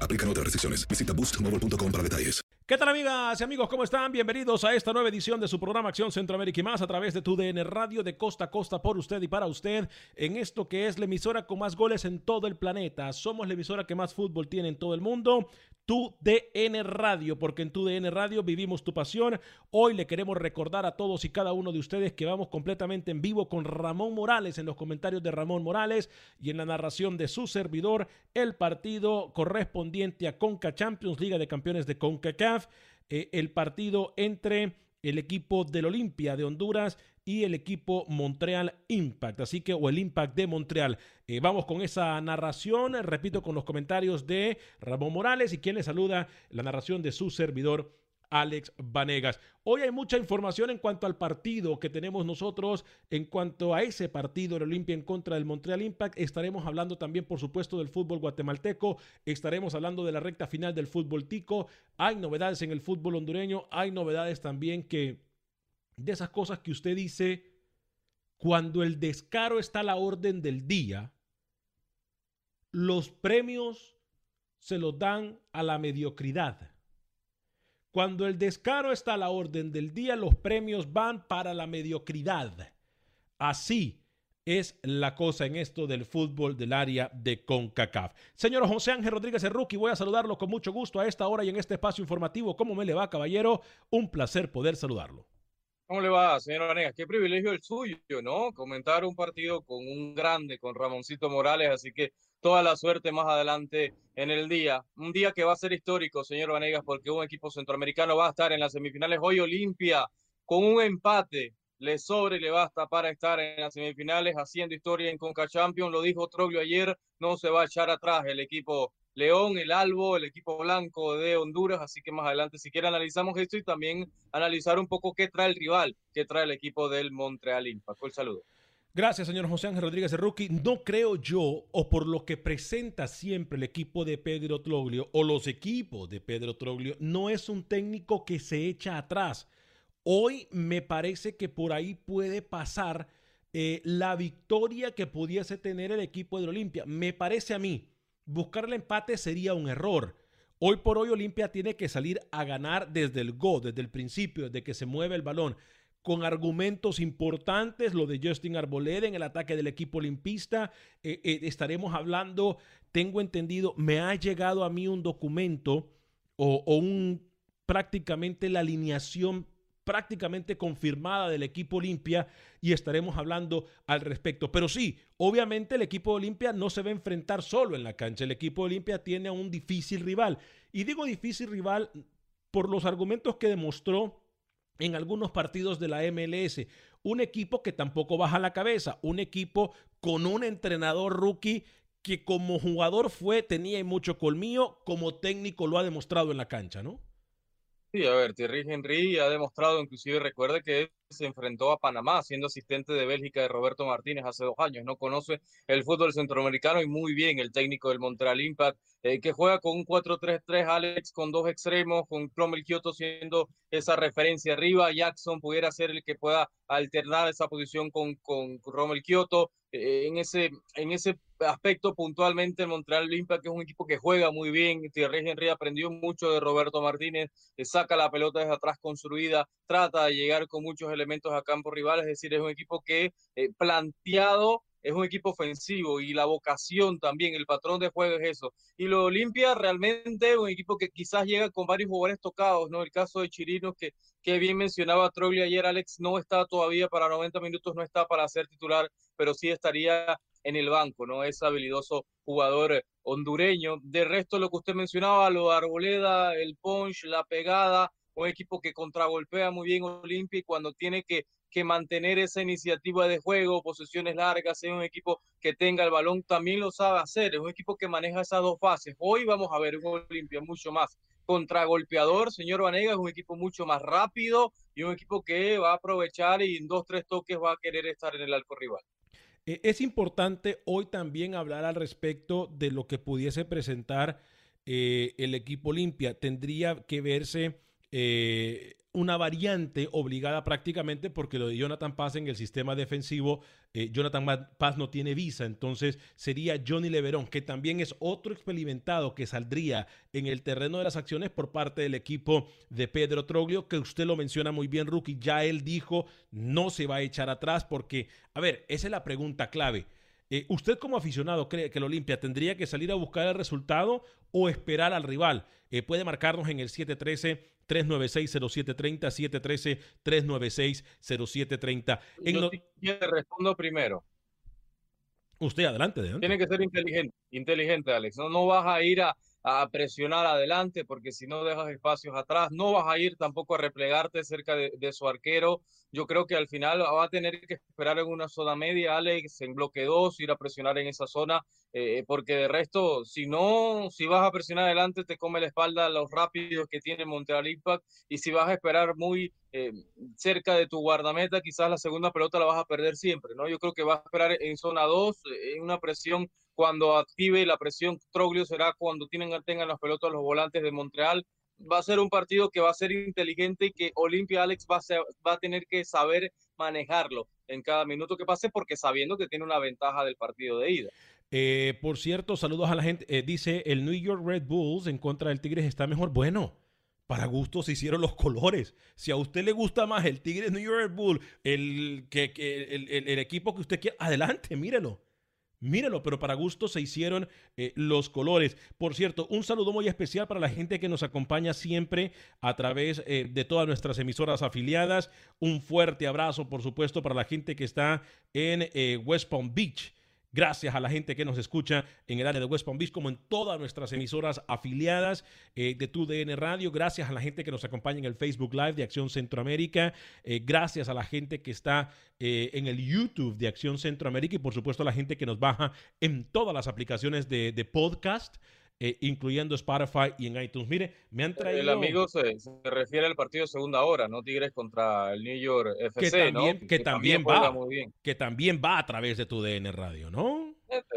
Aplican otras restricciones. Visita boostmobile.com para detalles. ¿Qué tal amigas y amigos? ¿Cómo están? Bienvenidos a esta nueva edición de su programa Acción Centroamérica y más a través de tu DN Radio de costa a costa por usted y para usted en esto que es la emisora con más goles en todo el planeta. Somos la emisora que más fútbol tiene en todo el mundo. Tu DN Radio, porque en tu DN Radio vivimos tu pasión. Hoy le queremos recordar a todos y cada uno de ustedes que vamos completamente en vivo con Ramón Morales en los comentarios de Ramón Morales y en la narración de su servidor el partido correspondiente a Conca Champions, Liga de Campeones de CONCACAF, eh, el partido entre el equipo del Olimpia de Honduras y el equipo Montreal Impact, así que o el Impact de Montreal. Eh, vamos con esa narración, repito, con los comentarios de Ramón Morales y quien le saluda la narración de su servidor. Alex Vanegas. Hoy hay mucha información en cuanto al partido que tenemos nosotros, en cuanto a ese partido el Olimpia en contra del Montreal Impact. Estaremos hablando también, por supuesto, del fútbol guatemalteco. Estaremos hablando de la recta final del fútbol tico. Hay novedades en el fútbol hondureño. Hay novedades también que de esas cosas que usted dice cuando el descaro está a la orden del día, los premios se los dan a la mediocridad. Cuando el descaro está a la orden del día, los premios van para la mediocridad. Así es la cosa en esto del fútbol del área de CONCACAF. Señor José Ángel Rodríguez Rookie, voy a saludarlo con mucho gusto a esta hora y en este espacio informativo. ¿Cómo me le va, caballero? Un placer poder saludarlo. ¿Cómo le va, señor Vanegas? Qué privilegio el suyo, ¿no? Comentar un partido con un grande, con Ramoncito Morales, así que toda la suerte más adelante en el día. Un día que va a ser histórico, señor Vanegas, porque un equipo centroamericano va a estar en las semifinales. Hoy Olimpia, con un empate, le sobre y le basta para estar en las semifinales haciendo historia en Conca Champions. Lo dijo Troglio ayer, no se va a echar atrás el equipo León, el Albo, el equipo blanco de Honduras, así que más adelante si quiere analizamos esto y también analizar un poco qué trae el rival, qué trae el equipo del Montreal Impact. Un saludo. Gracias, señor José Ángel Rodríguez Rookie. No creo yo, o por lo que presenta siempre el equipo de Pedro Troglio, o los equipos de Pedro Troglio, no es un técnico que se echa atrás. Hoy me parece que por ahí puede pasar eh, la victoria que pudiese tener el equipo de Olimpia. Me parece a mí buscar el empate sería un error. Hoy por hoy Olimpia tiene que salir a ganar desde el go, desde el principio, desde que se mueve el balón, con argumentos importantes, lo de Justin Arboleda en el ataque del equipo olimpista. Eh, eh, estaremos hablando, tengo entendido, me ha llegado a mí un documento o, o un prácticamente la alineación prácticamente confirmada del equipo Olimpia y estaremos hablando al respecto. Pero sí, obviamente el equipo Olimpia no se va a enfrentar solo en la cancha. El equipo Olimpia tiene a un difícil rival. Y digo difícil rival por los argumentos que demostró en algunos partidos de la MLS. Un equipo que tampoco baja la cabeza, un equipo con un entrenador rookie que como jugador fue, tenía mucho colmillo, como técnico lo ha demostrado en la cancha, ¿no? Sí, a ver, Thierry Henry ha demostrado, inclusive recuerde que se enfrentó a Panamá siendo asistente de Bélgica de Roberto Martínez hace dos años. No conoce el fútbol centroamericano y muy bien el técnico del Montreal Impact, eh, que juega con un 4-3-3, Alex, con dos extremos, con Cromwell Kyoto siendo esa referencia arriba. Jackson pudiera ser el que pueda alternar esa posición con, con Rommel. Eh, en, ese, en ese aspecto puntualmente el Montreal Impact que es un equipo que juega muy bien. Thierry Henry aprendió mucho de Roberto Martínez, saca la pelota desde atrás construida, trata de llegar con muchos elementos a campo rival, es decir, es un equipo que eh, planteado es un equipo ofensivo y la vocación también, el patrón de juego es eso. Y lo Olimpia realmente un equipo que quizás llega con varios jugadores tocados, ¿no? El caso de Chirinos, que, que bien mencionaba Trogli ayer, Alex, no está todavía para 90 minutos, no está para ser titular, pero sí estaría en el banco, ¿no? Es habilidoso jugador hondureño. De resto, lo que usted mencionaba, lo de Arboleda, el punch, la pegada, un equipo que contragolpea muy bien Olimpia y cuando tiene que, que mantener esa iniciativa de juego, posesiones largas, es un equipo que tenga el balón, también lo sabe hacer, es un equipo que maneja esas dos fases. Hoy vamos a ver un Olimpia mucho más contragolpeador, señor Vanega, es un equipo mucho más rápido y un equipo que va a aprovechar y en dos, tres toques va a querer estar en el arco rival. Eh, es importante hoy también hablar al respecto de lo que pudiese presentar eh, el equipo Olimpia. Tendría que verse eh, una variante obligada prácticamente porque lo de Jonathan Paz en el sistema defensivo, eh, Jonathan Paz no tiene visa, entonces sería Johnny Leverón, que también es otro experimentado que saldría en el terreno de las acciones por parte del equipo de Pedro Troglio, que usted lo menciona muy bien, Rookie, ya él dijo no se va a echar atrás porque, a ver, esa es la pregunta clave. Eh, ¿Usted como aficionado cree que el Olimpia tendría que salir a buscar el resultado o esperar al rival? Eh, puede marcarnos en el 713-396-0730, 713-396-0730. Yo te respondo primero. Usted adelante, Tiene que ser inteligente, inteligente, Alex. No, no vas a ir a, a presionar adelante porque si no dejas espacios atrás, no vas a ir tampoco a replegarte cerca de, su arquero yo creo que al final va a tener que esperar en una zona media, Alex, en bloque 2, ir a presionar en esa zona, eh, porque de resto, si no, si vas a presionar adelante, te come la espalda los rápidos que tiene Montreal Impact, y si vas a esperar muy eh, cerca de tu guardameta, quizás la segunda pelota la vas a perder siempre, ¿no? Yo creo que vas a esperar en zona 2, eh, en una presión cuando active la presión Troglio será cuando tengan las pelotas los volantes de Montreal va a ser un partido que va a ser inteligente y que Olimpia Alex va a, tener que saber manejarlo en cada minuto que pase porque sabiendo que tiene una ventaja del partido de ida. Eh, por cierto, saludos a la gente. Eh, dice el New York Red Bulls en contra del Tigres está mejor. Bueno, para gusto se hicieron los colores. Si a usted le gusta más el Tigres New York Red Bull, el, que, el equipo que usted quiera, adelante, mírelo. Míralo, pero para gusto se hicieron eh, los colores. Por cierto, un saludo muy especial para la gente que nos acompaña siempre a través eh, de todas nuestras emisoras afiliadas. Un fuerte abrazo, por supuesto, para la gente que está en eh, West Palm Beach. Gracias a la gente que nos escucha en el área de West Palm Beach, como en todas nuestras emisoras afiliadas eh, de TUDN Radio. Gracias a la gente que nos acompaña en el Facebook Live de Acción Centroamérica. Eh, gracias a la gente que está eh, en el YouTube de Acción Centroamérica y por supuesto a la gente que nos baja en todas las aplicaciones de, de podcast. Eh, incluyendo Spotify y en iTunes. Mire, me han traído... El amigo se, se, refiere al partido de segunda hora, ¿no? Tigres contra el New York FC, que también, ¿no? Que, que también, va, muy bien. que también va a través de tu DN Radio, ¿no?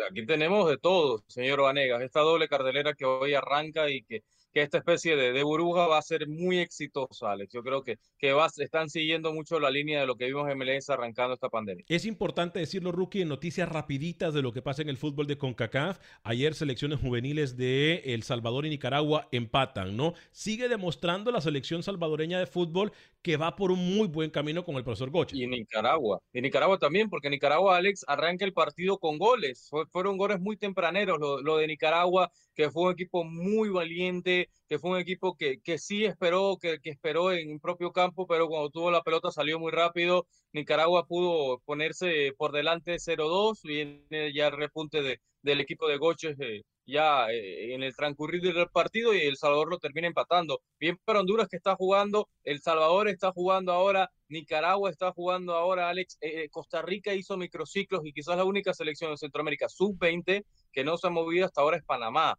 Aquí tenemos de todo, señor Vanegas, esta doble cartelera que hoy arranca y que que esta especie de, de, burbuja va a ser muy exitosa, Alex. Yo creo que, que va, están siguiendo mucho la línea de lo que vimos en MLS arrancando esta pandemia. Es importante decirlo, Rookie, en noticias rapiditas de lo que pasa en el fútbol de CONCACAF. Ayer selecciones juveniles de El Salvador y Nicaragua empatan, ¿no? Sigue demostrando la selección salvadoreña de fútbol que va por un muy buen camino con el profesor Gocha. Y Nicaragua. Y Nicaragua también, porque Nicaragua, Alex, arranca el partido con goles. fueron goles muy tempraneros. Lo, de Nicaragua, que fue un equipo muy valiente, que fue un equipo que, que sí esperó, que, esperó en propio campo, pero cuando tuvo la pelota salió muy rápido. Nicaragua pudo ponerse por delante 0-2, viene ya el repunte de, del equipo de Goches eh, ya eh, en el transcurrir del partido y El Salvador lo termina empatando. Bien para Honduras que está jugando, El Salvador está jugando ahora, Nicaragua está jugando ahora, Alex. Eh, Costa Rica hizo microciclos y quizás la única selección de Centroamérica sub-20 que no se ha movido hasta ahora es Panamá.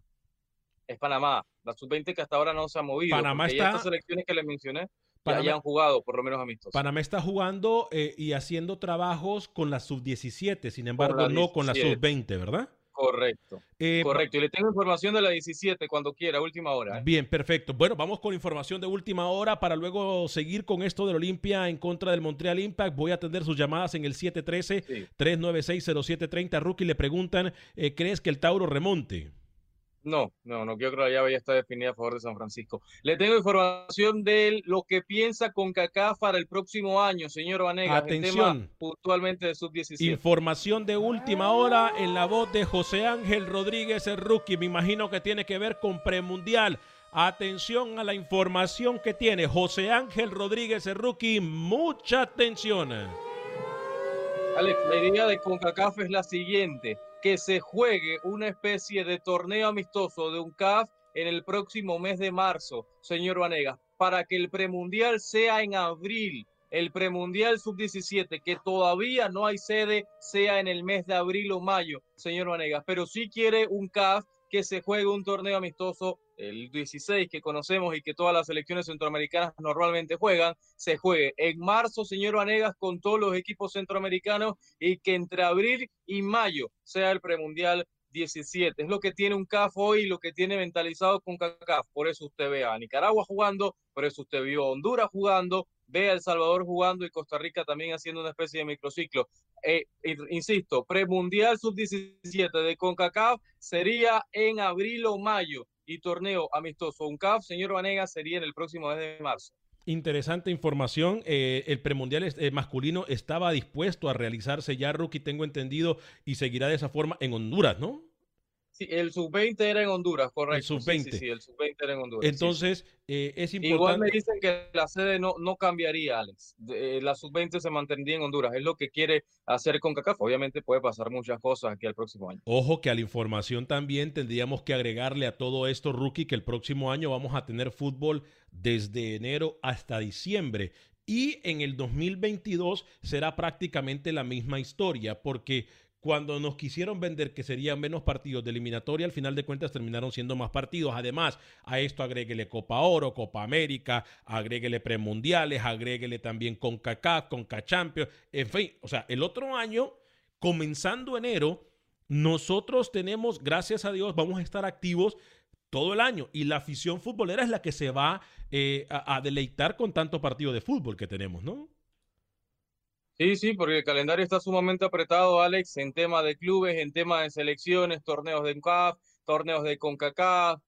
Es Panamá, la sub-20 que hasta ahora no se ha movido. Panamá está... estas selecciones que les mencioné Panamá, ya han jugado, por lo menos amistosos. Panamá está jugando y haciendo trabajos con la sub-17, sin embargo, no con la sub-20, ¿verdad? Correcto. Eh, correcto. Y le tengo información de la 17 cuando quiera, última hora. ¿eh? Bien, perfecto. Bueno, vamos con información de última hora para luego seguir con esto del Olimpia en contra del Montreal Impact. Voy a atender sus llamadas en el 713-396-0730. Rookie le preguntan, eh, ¿crees que el Tauro remonte? No, no, no, yo creo que la llave ya está definida a favor de San Francisco. Le tengo información de lo que piensa con CACAF para el próximo año, señor Vanegas. Atención. puntualmente de sub-17. Información de última hora en la voz de José Ángel Rodríguez, el rookie. Me imagino que tiene que ver con premundial. Atención a la información que tiene José Ángel Rodríguez, el rookie. Mucha atención. Alex, la idea de CONCACAF es la siguiente que se juegue una especie de torneo amistoso de un CAF en el próximo mes de marzo, señor Vanegas, para que el premundial sea en abril, el premundial sub-17, que todavía no hay sede, sea en el mes de abril o mayo, señor Vanegas, pero sí quiere un CAF que se juegue un torneo amistoso, el 16 que conocemos y que todas las selecciones centroamericanas normalmente juegan, se juegue en marzo, señor Vanegas, con todos los equipos centroamericanos y que entre abril y mayo sea el premundial 17. Es lo que tiene un CAF hoy, lo que tiene mentalizado con CAF. Por eso usted ve a Nicaragua jugando, por eso usted vio a Honduras jugando, ve a El Salvador jugando y Costa Rica también haciendo una especie de microciclo. Eh, insisto, premundial sub-17 de CONCACAF sería en abril o mayo y torneo amistoso un CAF, señor Vanega, sería en el próximo mes de marzo. Interesante información. Eh, el premundial eh, masculino estaba dispuesto a realizarse ya, Rookie, tengo entendido, y seguirá de esa forma en Honduras, ¿no? Sí, el sub-20 era en Honduras, correcto. El sub-20. Sí, sí, el sub-20 era en Honduras. Entonces, eh, es importante. Igual me dicen que la sede no, no cambiaría, Alex. Eh, la sub-20 se mantendría en Honduras. Es lo que quiere hacer con CACAF. Obviamente puede pasar muchas cosas aquí al próximo año. Ojo que a la información también tendríamos que agregarle a todo esto, Rookie, que el próximo año vamos a tener fútbol desde enero hasta diciembre. Y en el 2022 será prácticamente la misma historia, porque cuando nos quisieron vender que serían menos partidos de eliminatoria, al final de cuentas terminaron siendo más partidos. Además, a esto agréguele Copa Oro, Copa América, agréguele premundiales, agréguele también CONCACAF, CONCACHAMPIONS, en fin, o sea, el otro año, comenzando enero, nosotros tenemos, gracias a Dios, vamos a estar activos todo el año y la afición futbolera es la que se va eh, a, a deleitar con tanto partido de fútbol que tenemos, ¿no? Sí, sí, porque el calendario está sumamente apretado, Alex, en tema de clubes, en tema de selecciones, torneos de CAF, torneos de CONCACAF,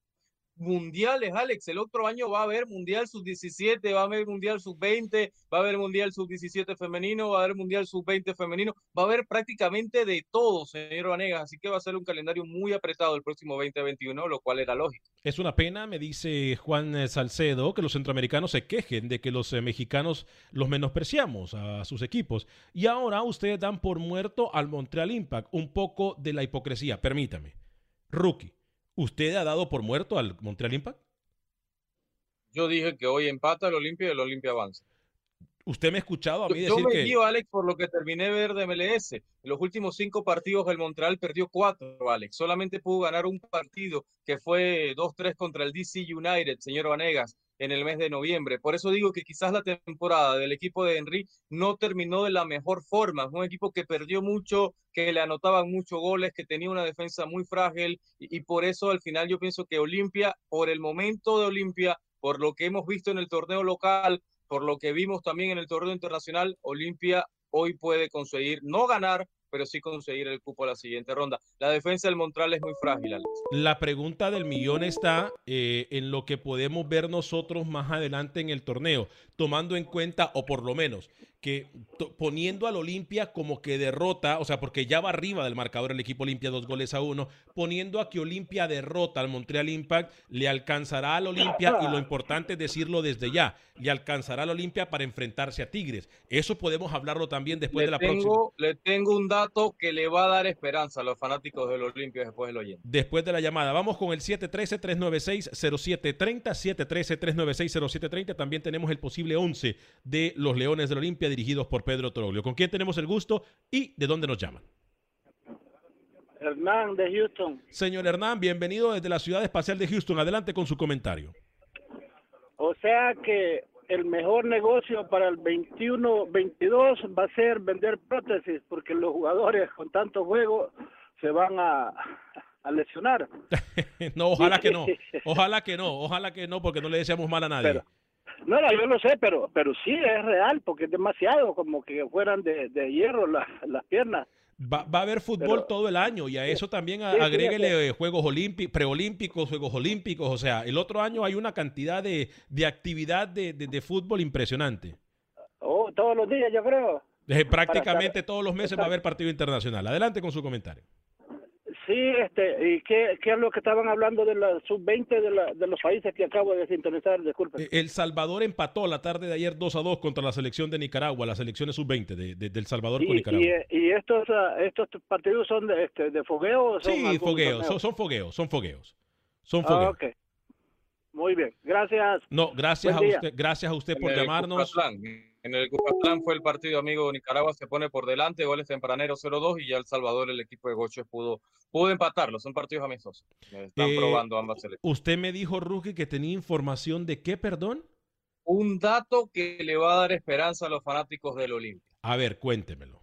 mundiales, Alex. El otro año va a haber Mundial Sub-17, va a haber Mundial Sub-20, va a haber Mundial Sub-17 femenino, va a haber Mundial Sub-20 femenino, va a haber prácticamente de todo, señor Vanegas. Así que va a ser un calendario muy apretado el próximo 2021, lo cual era lógico. Es una pena, me dice Juan eh, Salcedo, que los centroamericanos se quejen de que los eh, mexicanos los menospreciamos a sus equipos. Y ahora ustedes dan por muerto al Montreal Impact. Un poco de la hipocresía, permítame. Rookie. ¿Usted ha dado por muerto al Montreal Impact? Yo dije que hoy empata el Olimpia y el Olimpia avanza. Usted me ha escuchado a mí yo, decir yo me guío, Alex, por lo que terminé de ver de MLS. En los últimos cinco partidos el Montreal perdió cuatro, Alex. Solamente pudo ganar un partido que fue 2-3 contra el DC United, señor Vanegas en el mes de noviembre. Por eso digo que quizás la temporada del equipo de Henry no terminó de la mejor forma. un equipo que perdió mucho, que le anotaban muchos goles, que tenía una defensa muy frágil y, por eso al final yo pienso que Olimpia, por el momento de Olimpia, por lo que hemos visto en el torneo local, por lo que vimos también en el torneo internacional, Olimpia hoy puede conseguir no ganar, pero sí conseguir el cupo a la siguiente ronda. La defensa del Montreal es muy frágil, Alex. La pregunta del millón está eh, en lo que podemos ver nosotros más adelante en el torneo, tomando en cuenta, o por lo menos, que poniendo al Olimpia como que derrota, o sea, porque ya va arriba del marcador el equipo Olimpia dos goles a uno, poniendo a que Olimpia derrota al Montreal Impact, le alcanzará al Olimpia, y lo importante es decirlo desde ya, le alcanzará al Olimpia para enfrentarse a Tigres. Eso podemos hablarlo también después de la próxima. Le tengo un dato que le va a dar esperanza a los fanáticos del Olimpia después del oyente. Después de la llamada, vamos con el 713-396-0730, 713-396-0730, también tenemos el posible 11 de los Leones del Olimpia dirigidos por Pedro Troglio. ¿Con quién tenemos el gusto y de dónde nos llaman? Hernán de Houston. Señor Hernán, bienvenido desde la ciudad espacial de Houston. Adelante con su comentario. O sea que el mejor negocio para el 21-22 va a ser vender prótesis, porque los jugadores con tanto juego se van a, a lesionar. no, ojalá que no. Ojalá que no. Ojalá que no, porque no le deseamos mal a nadie. No, no, yo lo sé, pero pero sí es real, porque es demasiado como que fueran de, hierro las, las piernas. Va, va, a haber fútbol todo el año y a eso también agréguele Juegos Olímpicos, preolímpicos, Juegos Olímpicos. O sea, el otro año hay una cantidad de, de actividad de, de, fútbol impresionante. Oh, todos los días, yo creo. Eh, prácticamente todos los meses va a haber partido internacional. Adelante con su comentario. Sí, este, ¿y qué, es lo que estaban hablando de la sub-20 de, de, los países que acabo de sintonizar? Disculpe. Eh, El Salvador empató la tarde de ayer 2 a 2 contra la selección de Nicaragua, las selecciones sub-20 de, del Salvador con Nicaragua. ¿Y, estos, ah, estos partidos son de, este, de fogueo? Son sí, fogueos, son, son, fogueos, son fogueos. Son ah, fogueos. okay. Muy bien, gracias. No, gracias a usted, gracias a usted por llamarnos. En el Cucatlán fue el partido amigo de Nicaragua, se pone por delante, goles tempraneros 0-2 y ya El Salvador, el equipo de Gocho pudo, pudo empatarlo. Son partidos amistosos. Están eh, probando ambas selecciones. Usted me dijo, Rookie, que tenía información de qué, perdón. Un dato que le va a dar esperanza a los fanáticos del Olimpia. A ver, cuéntemelo.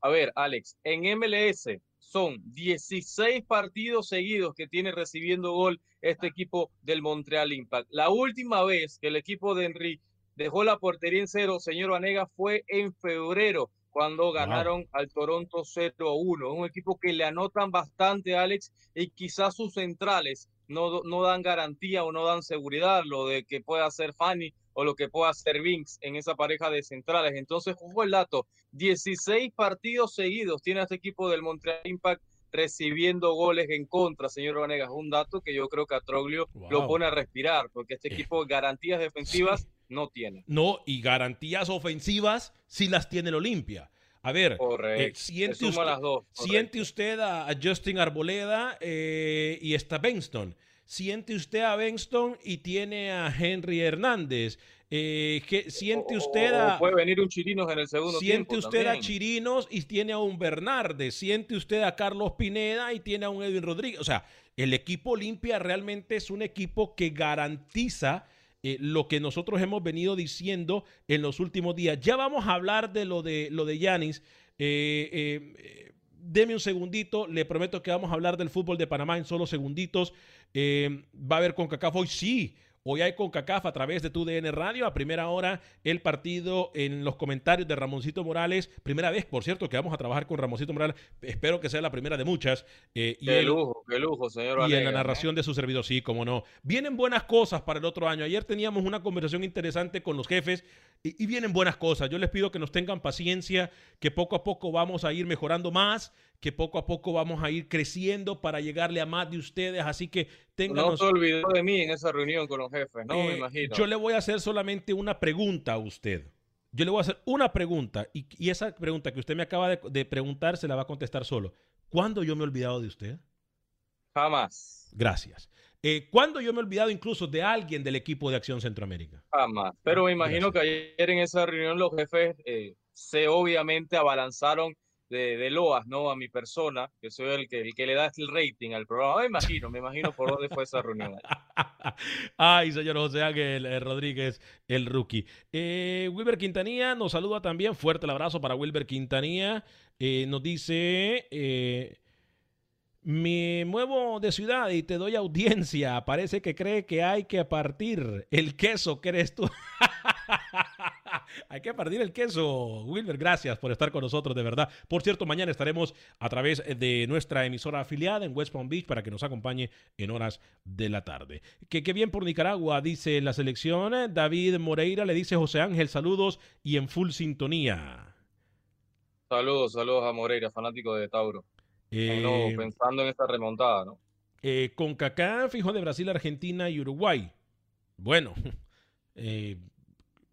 A ver, Alex, en MLS son 16 partidos seguidos que tiene recibiendo gol este equipo del Montreal Impact. La última vez que el equipo de Henry dejó la portería en cero, señor Vanega, fue en febrero cuando ganaron al Toronto 0-1. Un equipo que le anotan bastante, Alex, y quizás sus centrales no, no dan garantía o no dan seguridad, lo de que pueda hacer Fanny o lo que pueda hacer Vince en esa pareja de centrales. Entonces, jugó el dato, 16 partidos seguidos tiene este equipo del Montreal Impact recibiendo goles en contra, señor Vanegas. Un dato que yo creo que a Troglio lo pone a respirar, porque este eh. equipo garantías defensivas no tiene. No, y garantías ofensivas sí las tiene el Olimpia. A ver, eh, siente, usted, las dos, siente, usted, a, Justin Arboleda eh, y está Benston. Siente usted a Benston y tiene a Henry Hernández. Eh, que siente usted a. puede venir un Chirinos en el segundo Siente usted a Chirinos y tiene a un Bernardes. Siente usted a Carlos Pineda y tiene a un Edwin Rodríguez. O sea, el equipo Olimpia realmente es un equipo que garantiza eh, lo que nosotros hemos venido diciendo en los últimos días. Ya vamos a hablar de lo de lo de Yanis. Eh, deme un segundito, le prometo que vamos a hablar del fútbol de Panamá en solo segunditos. va a haber con hoy, sí. Hoy hay con CACAF a través de tu DN Radio. A primera hora, el partido en los comentarios de Ramoncito Morales. Primera vez, por cierto, que vamos a trabajar con Ramoncito Morales. Espero que sea la primera de muchas. Eh, y qué lujo, qué lujo, señor. Y en la narración de su servidor, sí, como no. Vienen buenas cosas para el otro año. Ayer teníamos una conversación interesante con los jefes y, y vienen buenas cosas. Yo les pido que nos tengan paciencia, que poco a poco vamos a ir mejorando más que poco a poco vamos a ir creciendo para llegarle a más de ustedes. Así que tengan. No se olvidó de mí en esa reunión con los jefes, ¿no? Me eh, imagino. Yo le voy a hacer solamente una pregunta a usted. Yo le voy a hacer una pregunta y, esa pregunta que usted me acaba de, preguntar se la va a contestar solo. ¿Cuándo yo me he olvidado de usted? Jamás. Gracias. Eh, ¿Cuándo yo me he olvidado incluso de alguien del equipo de Acción Centroamérica? Jamás. Pero me imagino que ayer en esa reunión los jefes eh, se obviamente abalanzaron de, Loas, ¿no? A mi persona, que soy el que, el que le da el rating al programa. Me imagino, me imagino por dónde fue esa reunión. Ay, señor José Ángel eh, Rodríguez, el rookie. Eh, Wilber Quintanilla nos saluda también. Fuerte el abrazo para Wilber Quintanilla. Eh, nos dice... Me muevo de ciudad y te doy audiencia. Parece que cree que hay que partir el queso, ¿crees tú? Hay que partir el queso. Wilmer, gracias por estar con nosotros, de verdad. Por cierto, mañana estaremos a través de nuestra emisora afiliada en West Palm Beach para que nos acompañe en horas de la tarde. Que qué bien por Nicaragua, dice la selección. David Moreira le dice José Ángel, saludos y en full sintonía. Saludos, saludos a Moreira, fanático de Tauro. Eh, pensando en esta remontada, ¿no? Eh, con Cacá, fijo de Brasil, Argentina y Uruguay. Bueno, eh,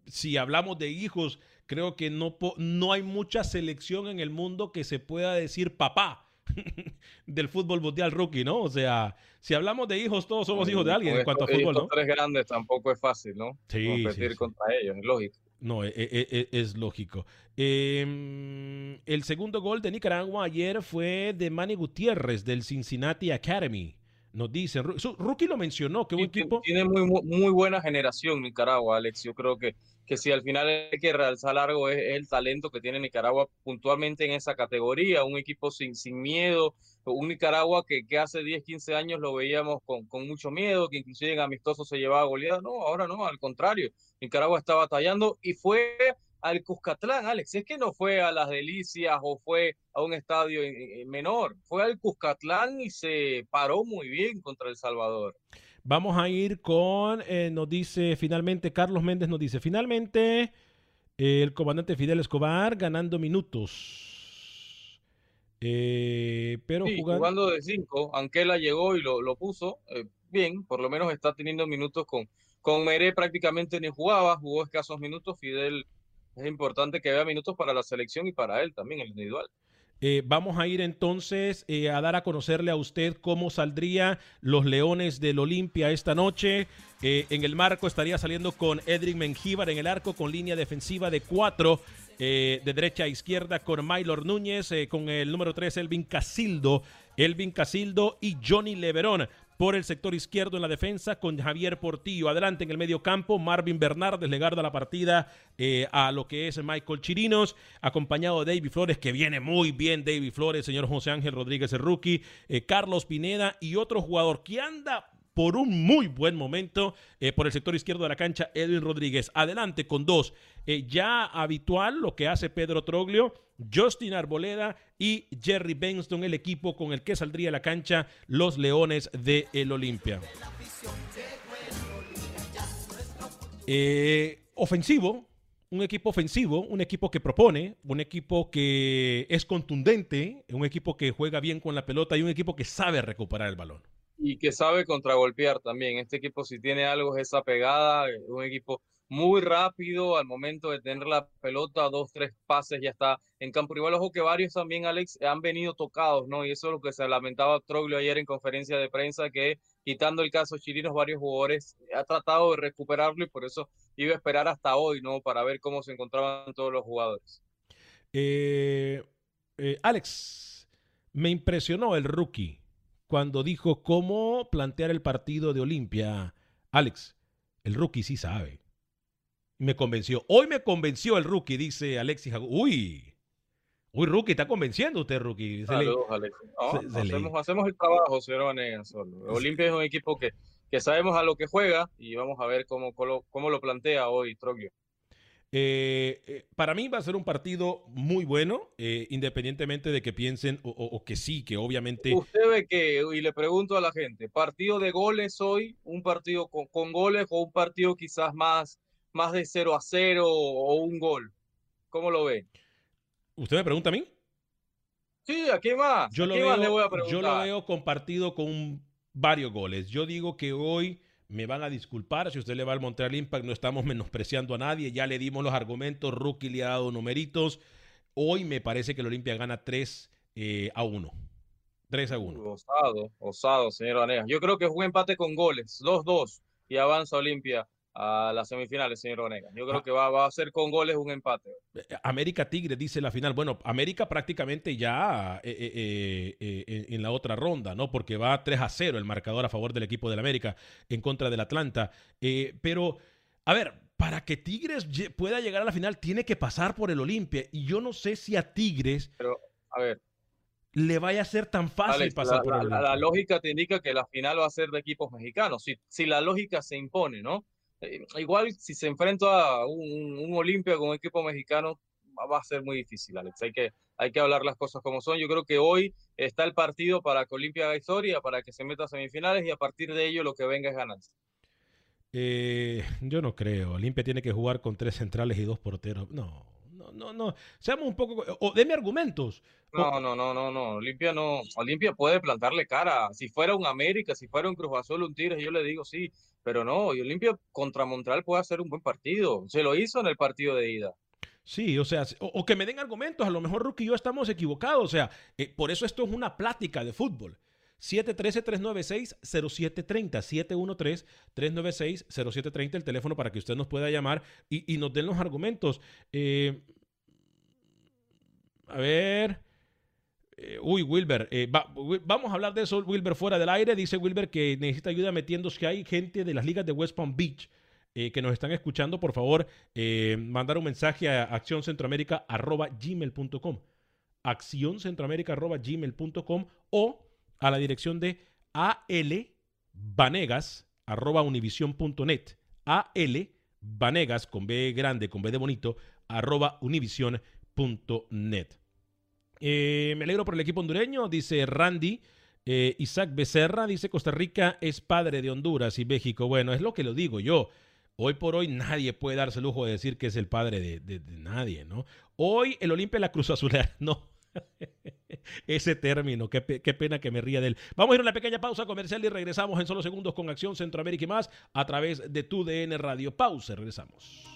si hablamos de hijos, creo que no, no hay mucha selección en el mundo que se pueda decir papá del fútbol mundial rookie, ¿no? O sea, si hablamos de hijos, todos somos hijos de alguien en cuanto a fútbol, ¿no? tres grandes tampoco es fácil, ¿no? Sí, Competir contra ellos, es lógico. No, e, e, e, es, lógico. Em, el segundo gol de Nicaragua ayer fue de Manny Gutiérrez del Cincinnati Academy. Nos dicen, Rookie lo mencionó, que un equipo... Tiene muy, muy buena generación Nicaragua, Alex. Yo creo que, que si al final hay que realzar algo es, el talento que tiene Nicaragua puntualmente en esa categoría. Un equipo sin, sin miedo, un Nicaragua que, que hace 10, 15 años lo veíamos con, con mucho miedo, que inclusive en amistosos se llevaba goleada. No, ahora no, al contrario. Nicaragua está batallando y fue al Cuscatlán, Alex. Es que no fue a las Delicias o fue a un estadio menor, fue al Cuscatlán y se paró muy bien contra El Salvador. Vamos a ir con, eh, nos dice finalmente, Carlos Méndez nos dice, finalmente el comandante Fidel Escobar ganando minutos. Eh, pero jugando... de cinco, Anquela llegó y lo, lo puso eh, bien, por lo menos está teniendo minutos con, con Meré prácticamente ni jugaba, jugó escasos minutos, Fidel es importante que vea minutos para la selección y para él también, el individual. Eh, vamos a ir entonces eh, a dar a conocerle a usted cómo saldría los Leones del Olimpia esta noche. Eh, en el marco estaría saliendo con Edric Mengíbar en el arco con línea defensiva de cuatro. de derecha a izquierda con Maylor Núñez, con el número tres Elvin Casildo, Elvin Casildo y Johnny Leverón por el sector izquierdo en la defensa con Javier Portillo. Adelante en el medio campo, Marvin Bernardes le guarda la partida eh, a lo que es Michael Chirinos, acompañado de David Flores, que viene muy bien David Flores, señor José Ángel Rodríguez el rookie, eh, Carlos Pineda y otro jugador que anda por un muy buen momento eh, por el sector izquierdo de la cancha, Edwin Rodríguez. Adelante con dos. ya habitual lo que hace Pedro Troglio, Justin Arboleda y Jerry Benston, el equipo con el que saldría a la cancha los Leones de el Olimpia. Eh, ofensivo, un equipo ofensivo, un equipo que propone, un equipo que es contundente, un equipo que juega bien con la pelota y un equipo que sabe recuperar el balón y que sabe contragolpear también. Este equipo si tiene algo es esa pegada, un equipo muy rápido al momento de tener la pelota, dos, tres pases ya está en campo rival. Ojo que varios también, Alex, han venido tocados, ¿no? Y eso es lo que se lamentaba Troglio ayer en conferencia de prensa, que quitando el caso Chirinos, varios jugadores ha tratado de recuperarlo y por eso iba a esperar hasta hoy, ¿no? Para ver cómo se encontraban todos los jugadores. Eh, eh, Alex, me impresionó el rookie cuando dijo cómo plantear el partido de Olimpia. Alex, el rookie sí sabe. Me convenció. Hoy me convenció el rookie, dice Alexis. Uy, uy, rookie, está convenciendo usted, rookie. Saludos, hacemos, el trabajo, señor Olimpia es un equipo que, que sabemos a lo que juega y vamos a ver cómo, cómo, lo plantea hoy Troglio. Eh, eh, para mí va a ser un partido muy bueno, eh, independientemente de que piensen o, que sí, que obviamente. Usted ve que, y le pregunto a la gente, ¿partido de goles hoy? ¿Un partido con, goles o un partido quizás más, más de 0 a 0 o, un gol? ¿Cómo lo ve? ¿Usted me pregunta a mí? Sí, ¿a qué más? Yo, lo, veo, yo lo veo con partido con varios goles. Yo digo que hoy me van a disculpar si usted le va al Montreal Impact, no estamos menospreciando a nadie, ya le dimos los argumentos, Rookie le ha dado numeritos. Hoy me parece que el Olimpia gana 3 eh, a 1. 3 a 1. Osado, osado, señor Vanegas. Yo creo que es un empate con goles, 2-2 y avanza Olimpia a las semifinales, señor Onega. Yo creo ah. que va, a ser con goles un empate. Eh, América Tigre dice la final. Bueno, América prácticamente ya eh, eh, en la otra ronda, ¿no? Porque va 3 a 0 el marcador a favor del equipo del América en contra del Atlanta. pero, a ver, para que Tigres pueda llegar a la final, tiene que pasar por el Olimpia. Y yo no sé si a Tigres. Pero, a ver. Le vaya a ser tan fácil pasar por el Olimpia. La, lógica te indica que la final va a ser de equipos mexicanos. Si, si la lógica se impone, ¿no? Eh, igual si se enfrenta a un, Olimpia con un equipo mexicano, va a ser muy difícil, Alex. Hay que, hay que hablar las cosas como son. Yo creo que hoy está el partido para que Olimpia haga historia, para que se meta a semifinales y a partir de ello lo que venga es ganancia. Eh, yo no creo. Olimpia tiene que jugar con tres centrales y dos porteros. No, no, no, no. Seamos un poco. O deme argumentos. No, no, no, no, no. Olimpia no. Olimpia puede plantarle cara. Si fuera un América, si fuera un Cruz Azul, un Tigres, yo le digo sí. Pero no, y Olimpia contra Montreal puede hacer un buen partido. Se lo hizo en el partido de ida. Sí, o sea, o, que me den argumentos, a lo mejor Rookie y yo estamos equivocados, o sea, eh, por eso esto es una plática de fútbol. 713-396-0730, 713-396-0730, el teléfono para que usted nos pueda llamar y, nos den los argumentos. Eh, a ver. Eh, uy, Wilber, vamos a hablar de eso, Wilber, fuera del aire. Dice Wilber que necesita ayuda metiéndose. Hay gente de las ligas de West Palm Beach eh, que nos están escuchando, por favor, eh, mandar un mensaje a accioncentroamérica.gmail.com accioncentroamérica.gmail.com o a la dirección de alvanegas.univision.net alvanegas con B grande, con B de bonito, arroba univision.net. Eh, me alegro por el equipo hondureño, dice Randy. Isaac Becerra dice Costa Rica es padre de Honduras y México. Bueno, es lo que lo digo yo. Hoy por hoy nadie puede darse el lujo de decir que es el padre de, nadie, ¿no? Hoy el Olimpia la Cruz Azul, no. Ese término, qué, pena que me ría de él. Vamos a ir a una pequeña pausa comercial y regresamos en solo segundos con Acción Centroamérica y más a través de tu DN Radio. Pausa, regresamos.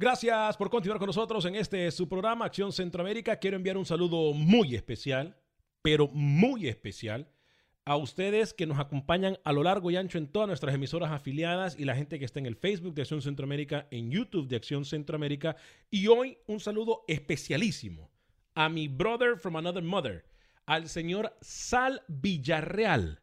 Gracias por continuar con nosotros en este su programa Acción Centroamérica. Quiero enviar un saludo muy especial, pero muy especial, a ustedes que nos acompañan a lo largo y ancho en todas nuestras emisoras afiliadas y la gente que está en el Facebook de Acción Centroamérica, en YouTube de Acción Centroamérica. Y hoy un saludo especialísimo a mi brother from another mother, al señor Sal Villarreal,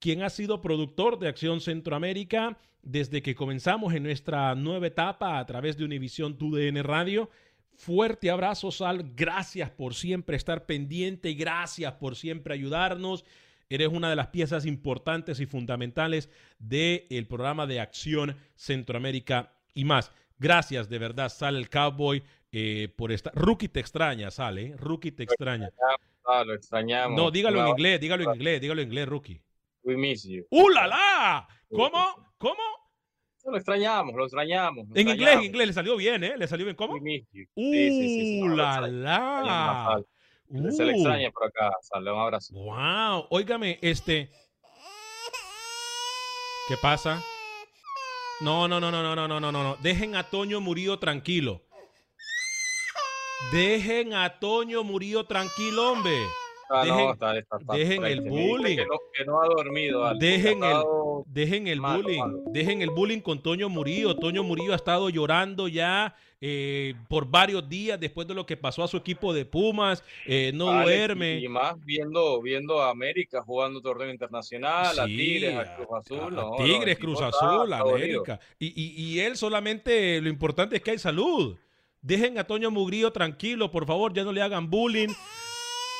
quien ha sido productor de Acción Centroamérica desde que comenzamos en nuestra nueva etapa a través de Univisión TUDN Radio. Fuerte abrazo, Sal. Gracias por siempre estar pendiente gracias por siempre ayudarnos. Eres una de las piezas importantes y fundamentales del programa de Acción Centroamérica y más. Gracias de verdad, Sal el Cowboy, eh, por estar. Rookie te extraña, Sale. ¿eh? Rookie te extraña. Ah, lo extrañamos. No, dígalo en inglés, dígalo en inglés, dígalo en inglés, Rookie. We miss you. ¡Uh, la, la! ¿Cómo? ¿Cómo? Lo extrañamos, lo extrañamos. en inglés, en inglés, le salió bien, ¿eh? Le salió bien, ¿cómo? Sí, sí, ¡Uh, la, la! Se le extraña por acá, sale un abrazo. ¡Wow! Óigame, este... ¿Qué pasa? No, no, no, no, no, no, no, no, no. Dejen a Toño Murillo tranquilo. Dejen a Toño Murillo tranquilo, hombre. Ah, dejen, dejen el bullying. Que no, ha dormido. Dejen el, dejen el bullying. Dejen el bullying con Toño Murillo. Toño Murillo ha estado llorando ya eh, por varios días después de lo que pasó a su equipo de Pumas. Eh, no duerme. Y más viendo, viendo a América jugando torneo internacional, a Tigres, a Cruz Azul. A, Tigres, Cruz Azul, América. Y, y, y él solamente, lo importante es que hay salud. Dejen a Toño Murillo tranquilo, por favor, ya no le hagan bullying.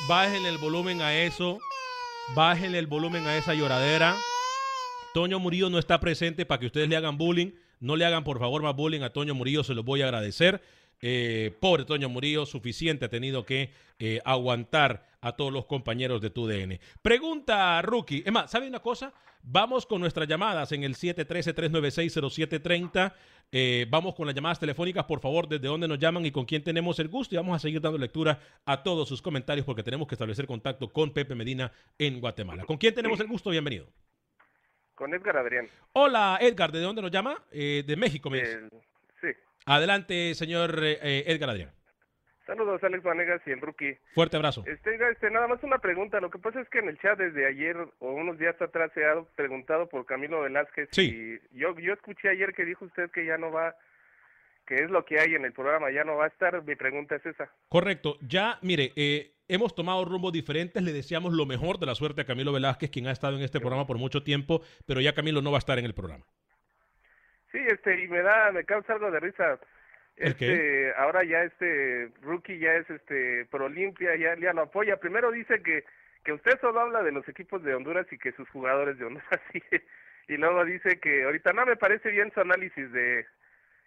Bájenle el volumen a eso. Bájenle el volumen a esa lloradera. Toño Murillo no está presente para que ustedes le hagan bullying. No le hagan por favor más bullying a Toño Murillo, se lo voy a agradecer. Eh, pobre Toño Murillo, suficiente ha tenido que eh, aguantar a todos los compañeros de tu DN. Pregunta, Rookie. Es más, ¿sabe una cosa? Vamos con nuestras llamadas en el 713-396-0730. Eh, vamos con las llamadas telefónicas, por favor, desde dónde nos llaman y con quién tenemos el gusto. Y vamos a seguir dando lectura a todos sus comentarios porque tenemos que establecer contacto con Pepe Medina en Guatemala. ¿Con quién tenemos el gusto? Bienvenido. Con Edgar Adrián. Hola, Edgar. ¿De dónde nos llama? Eh, de México, me Sí. Adelante, señor eh, Edgar Adrián. Saludos, Alex Vanegas y el rookie. Fuerte abrazo. Este, este, nada más una pregunta. Lo que pasa es que en el chat desde ayer o unos días atrás se ha preguntado por Camilo Velázquez. Sí. Y yo, yo escuché ayer que dijo usted que ya no va, que es lo que hay en el programa, ya no va a estar. Mi pregunta es esa. Correcto. Ya, mire, eh, hemos tomado rumbos diferentes. Le deseamos lo mejor de la suerte a Camilo Velázquez, quien ha estado en este programa por mucho tiempo, pero ya Camilo no va a estar en el programa. Sí, este, y me da, me causa algo de risa. Este, ahora ya este rookie ya es este pro Olimpia, ya, ya lo apoya. Primero dice que que usted solo habla de los equipos de Honduras y que sus jugadores de Honduras sí. Y luego dice que ahorita no me parece bien su análisis de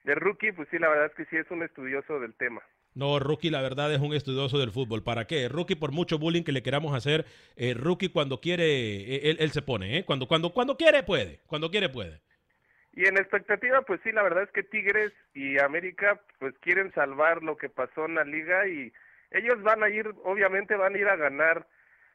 de rookie, pues sí, la verdad es que sí es un estudioso del tema. No, Rookie la verdad es un estudioso del fútbol. ¿Para qué? Rookie por mucho bullying que le queramos hacer, eh, Rookie cuando quiere, eh, él, él, se pone, ¿eh? Cuando, cuando, cuando quiere puede, cuando quiere puede. Y en expectativa, pues sí, la verdad es que Tigres y América pues quieren salvar lo que pasó en la liga y ellos van a ir, obviamente van a ir a ganar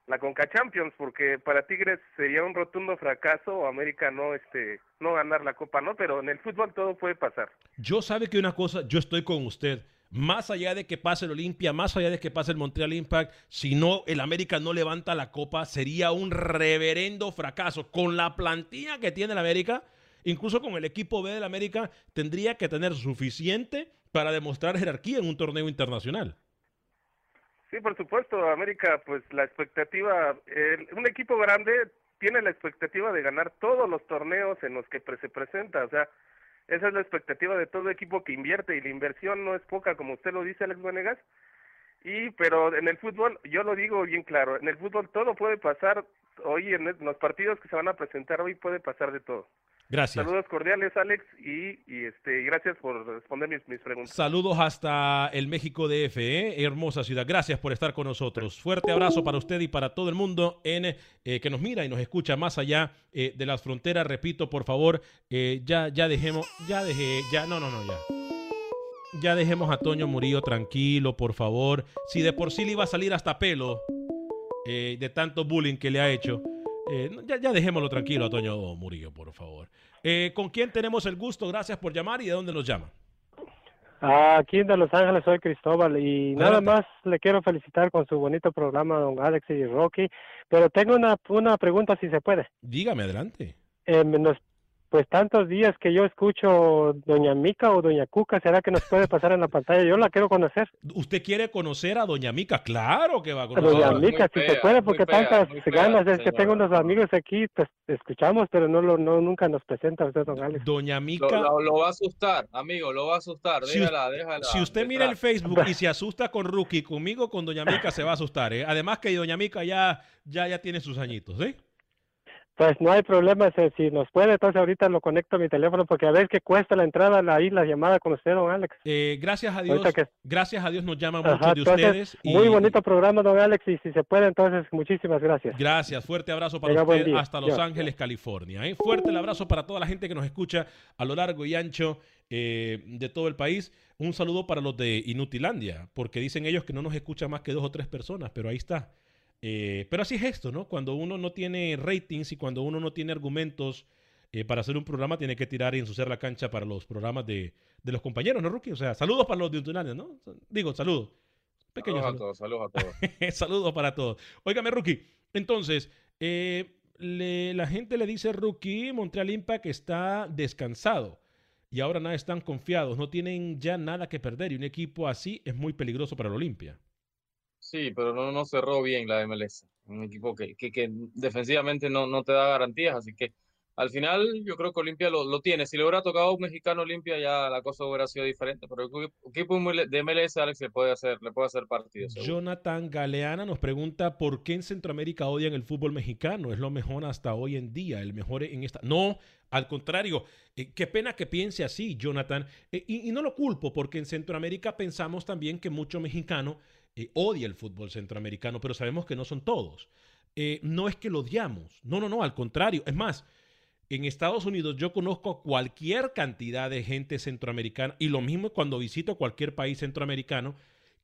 la Conca Champions porque para Tigres sería un rotundo fracaso América no este no ganar la Copa, ¿no? Pero en el fútbol todo puede pasar. Yo sabe que una cosa, yo estoy con usted. Más allá de que pase el Olimpia, más allá de que pase el Montreal Impact, si no el América no levanta la copa, sería un reverendo fracaso. Con la plantilla que tiene el América, incluso con el equipo B del América, tendría que tener suficiente para demostrar jerarquía en un torneo internacional. Sí, por supuesto, América, pues la expectativa, un equipo grande tiene la expectativa de ganar todos los torneos en los que se presenta, o sea, esa es la expectativa de todo equipo que invierte y la inversión no es poca, como usted lo dice, Alex Vanegas. Y, pero en el fútbol, yo lo digo bien claro, en el fútbol todo puede pasar, hoy en los partidos que se van a presentar hoy puede pasar de todo. Gracias. Saludos cordiales, Alex, y, y este, gracias por responder mis, mis, preguntas. Saludos hasta el México DF, ¿eh? hermosa ciudad. Gracias por estar con nosotros. Fuerte abrazo para usted y para todo el mundo en eh, que nos mira y nos escucha más allá eh, de las fronteras. Repito, por favor, eh, ya, ya dejemos, ya dejé, ya, no, no, no, ya. Ya dejemos a Toño Murillo tranquilo, por favor. Si de por sí le iba a salir hasta pelo de tanto bullying que le ha hecho. Eh, ya, ya, dejémoslo tranquilo a Toño Murillo, por favor. Eh, ¿Con quién tenemos el gusto? Gracias por llamar y de dónde nos llama. Aquí de Los Ángeles soy Cristóbal y Adelante. nada más le quiero felicitar con su bonito programa, don Alex y Rocky, pero tengo una, una pregunta si se puede. Dígame, adelante. Eh, nos, pues tantos días que yo escucho Doña Mica o Doña Cuca, ¿será que nos puede pasar en la pantalla? Yo la quiero conocer. ¿Usted quiere conocer a Doña Mica? Claro que va a conocer. Doña Mica, si fea, se puede, porque fea, tantas ganas, es que tengo unos amigos aquí, pues escuchamos, pero no lo no nunca nos presenta usted, don Alex. Doña Mica. Lo, lo, lo, va a asustar, amigo, lo va a asustar, si déjala, déjala. Si usted mira el Facebook y se asusta con Rookie, conmigo, con Doña Mica se va a asustar, ¿eh? Además que Doña Mica ya, ya, ya tiene sus añitos, ¿eh? Pues no hay problema, si nos puede, entonces ahorita lo conecto a mi teléfono porque a ver qué cuesta la entrada, la, ahí, la llamada con usted, don Alex. Eh, gracias a Dios, que... gracias a Dios nos llaman muchos de entonces, ustedes. Y... Muy bonito programa, don Alex, y si se puede, entonces muchísimas gracias. Gracias, fuerte abrazo para usted hasta Los Dios. Ángeles, California. ¿eh? Fuerte el abrazo para toda la gente que nos escucha a lo largo y ancho eh, de todo el país. Un saludo para los de Inutilandia, porque dicen ellos que no nos escuchan más que dos o tres personas, pero ahí está. Eh, pero así es esto, ¿no? Cuando uno no tiene ratings y cuando uno no tiene argumentos eh, para hacer un programa, tiene que tirar y ensuciar la cancha para los programas de, de los compañeros, ¿no, Rookie? O sea, saludos para los de Inutilandia, ¿no? Digo, saludos. Pequeños saludos, saludos. a todos, saludos a todos. saludos para todos. Óigame, Rookie. Entonces, eh, le, la gente le dice, Rookie, Montreal Impact está descansado. Y ahora nada están confiados, no tienen ya nada que perder. Y un equipo así es muy peligroso para el Olimpia. Sí, pero no, no cerró bien la MLS. Un equipo que, que, que defensivamente no, no te da garantías, así que al final yo creo que Olimpia lo, lo, tiene. Si le hubiera tocado a un mexicano Olimpia ya la cosa hubiera sido diferente, pero el equipo de MLS, Alex, le puede hacer, le puede hacer partido. Jonathan Galeana nos pregunta por qué en Centroamérica odian el fútbol mexicano. Es lo mejor hasta hoy en día, el mejor en esta... No, al contrario, eh, qué pena que piense así, Jonathan. Eh, y no lo culpo, porque en Centroamérica pensamos también que mucho mexicano eh, odia el fútbol centroamericano, pero sabemos que no son todos. Eh, no es que lo odiamos, no, no, no, al contrario. Es más, en Estados Unidos yo conozco cualquier cantidad de gente centroamericana y lo mismo cuando visito cualquier país centroamericano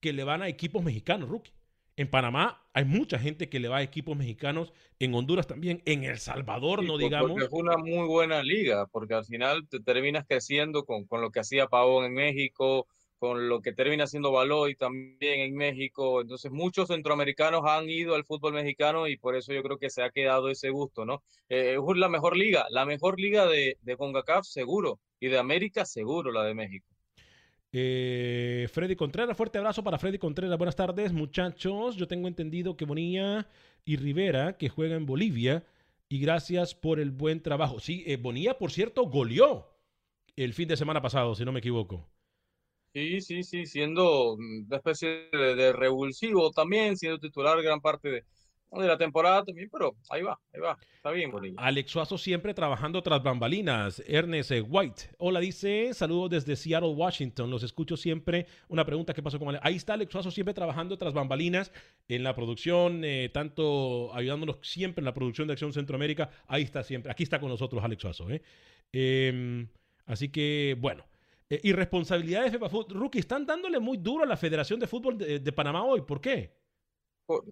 que le van a equipos mexicanos, rookie. En Panamá hay mucha gente que le va a equipos mexicanos, en Honduras también, en El Salvador, no digamos. Porque es una muy buena liga, porque al final te terminas creciendo con, con lo que hacía Pavón en México, con lo que termina siendo Baloy también en México. Entonces muchos centroamericanos han ido al fútbol mexicano y por eso yo creo que se ha quedado ese gusto, ¿no? Eh, es la mejor liga, la mejor liga de, de CONCACAF seguro y de América seguro la de México. Eh, Freddy Contreras, fuerte abrazo para Freddy Contreras. Buenas tardes, muchachos. Yo tengo entendido que Bonilla y Rivera, que juega en Bolivia, y gracias por el buen trabajo. Sí, eh, Bonilla, por cierto, goleó el fin de semana pasado, si no me equivoco. Sí, sí, sí, siendo una especie de, de revulsivo también, siendo titular gran parte de, de la temporada también, pero ahí va, ahí va, está bien Bonilla. Alex Suazo siempre trabajando tras bambalinas. Ernest eh, White. Hola, dice, saludos desde Seattle, Washington. Los escucho siempre. Una pregunta, ¿qué pasó con Alex? Ahí está Alex Suazo siempre trabajando tras bambalinas en la producción, eh, tanto ayudándonos siempre en la producción de Acción Centroamérica. Ahí está siempre, aquí está con nosotros Alex Suazo. ¿eh? Eh, así que, bueno. Eh, irresponsabilidades de FEPAFUT. Rookie, están dándole muy duro a la Federación de Fútbol de, de Panamá hoy. ¿Por qué?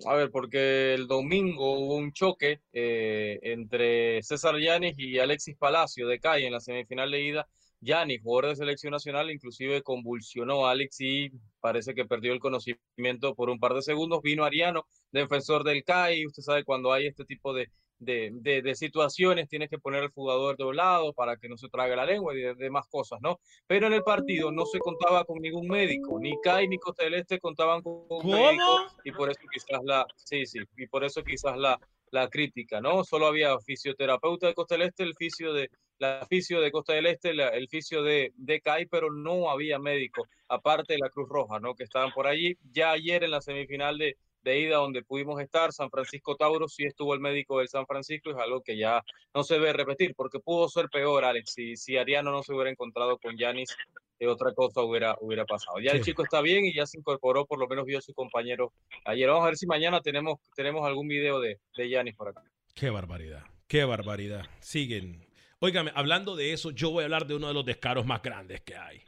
A ver, porque el domingo hubo un choque eh, entre César Yanis y Alexis Palacio de Calle en la semifinal de ida. Yanis, jugador de selección nacional, inclusive convulsionó a Alex y parece que perdió el conocimiento por un par de segundos. Vino Ariano, defensor del CAI. Usted sabe, cuando hay este tipo de, de, de, de, situaciones, tienes que poner al jugador de un lado para que no se trague la lengua y de demás cosas, ¿no? Pero en el partido no se contaba con ningún médico, ni CAI ni Costa del Este contaban con un médico y por eso quizás la, sí, sí, y por eso quizás la, la crítica, ¿no? Solo había fisioterapeuta de Costa del Este, el fisio de la fisio de Costa del Este, la, el fisio de, de CAI, pero no había médico, aparte de la Cruz Roja, ¿no? Que estaban por allí. Ya ayer en la semifinal de, de ida donde pudimos estar, San Francisco Tauro, sí estuvo el médico del San Francisco, es algo que ya no se ve repetir, porque pudo ser peor, Alex, si, si Ariano no se hubiera encontrado con Yanis, eh, otra cosa hubiera, hubiera pasado. Ya Sí. el chico está bien y ya se incorporó, por lo menos vio a su compañero ayer. Vamos a ver si mañana tenemos, tenemos algún video de, de Yanis por acá. Qué barbaridad, qué barbaridad. Siguen. Óigame, hablando de eso, yo voy a hablar de uno de los descaros más grandes que hay.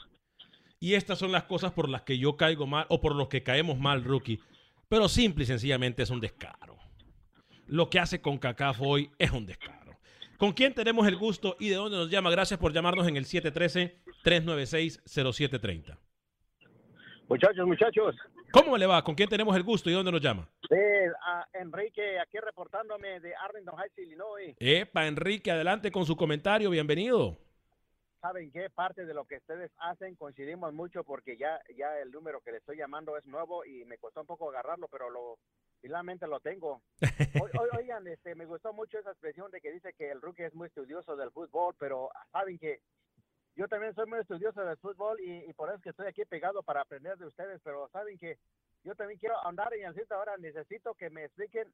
Y estas son las cosas por las que yo caigo mal o por los que caemos mal, rookie. Pero simple y sencillamente es un descaro. Lo que hace con CACAF hoy es un descaro. ¿Con quién tenemos el gusto y de dónde nos llama? Gracias por llamarnos en el 713-396-0730. Muchachos, muchachos. ¿Cómo le va? ¿Con quién tenemos el gusto y dónde nos llama? Sí, a Enrique, aquí reportándome de Arlington Heights, Illinois. Epa, Enrique, adelante con su comentario. Bienvenido. ¿Saben qué? Parte de lo que ustedes hacen coincidimos mucho porque ya, ya el número que le estoy llamando es nuevo y me costó un poco agarrarlo, pero lo finalmente lo tengo. O- oigan, este, me gustó mucho esa expresión de que dice que el rookie es muy estudioso del fútbol, pero saben que yo también soy muy estudioso del fútbol y, y por eso es que estoy aquí pegado para aprender de ustedes, pero saben que yo también quiero andar en el sitio ahora, necesito que me expliquen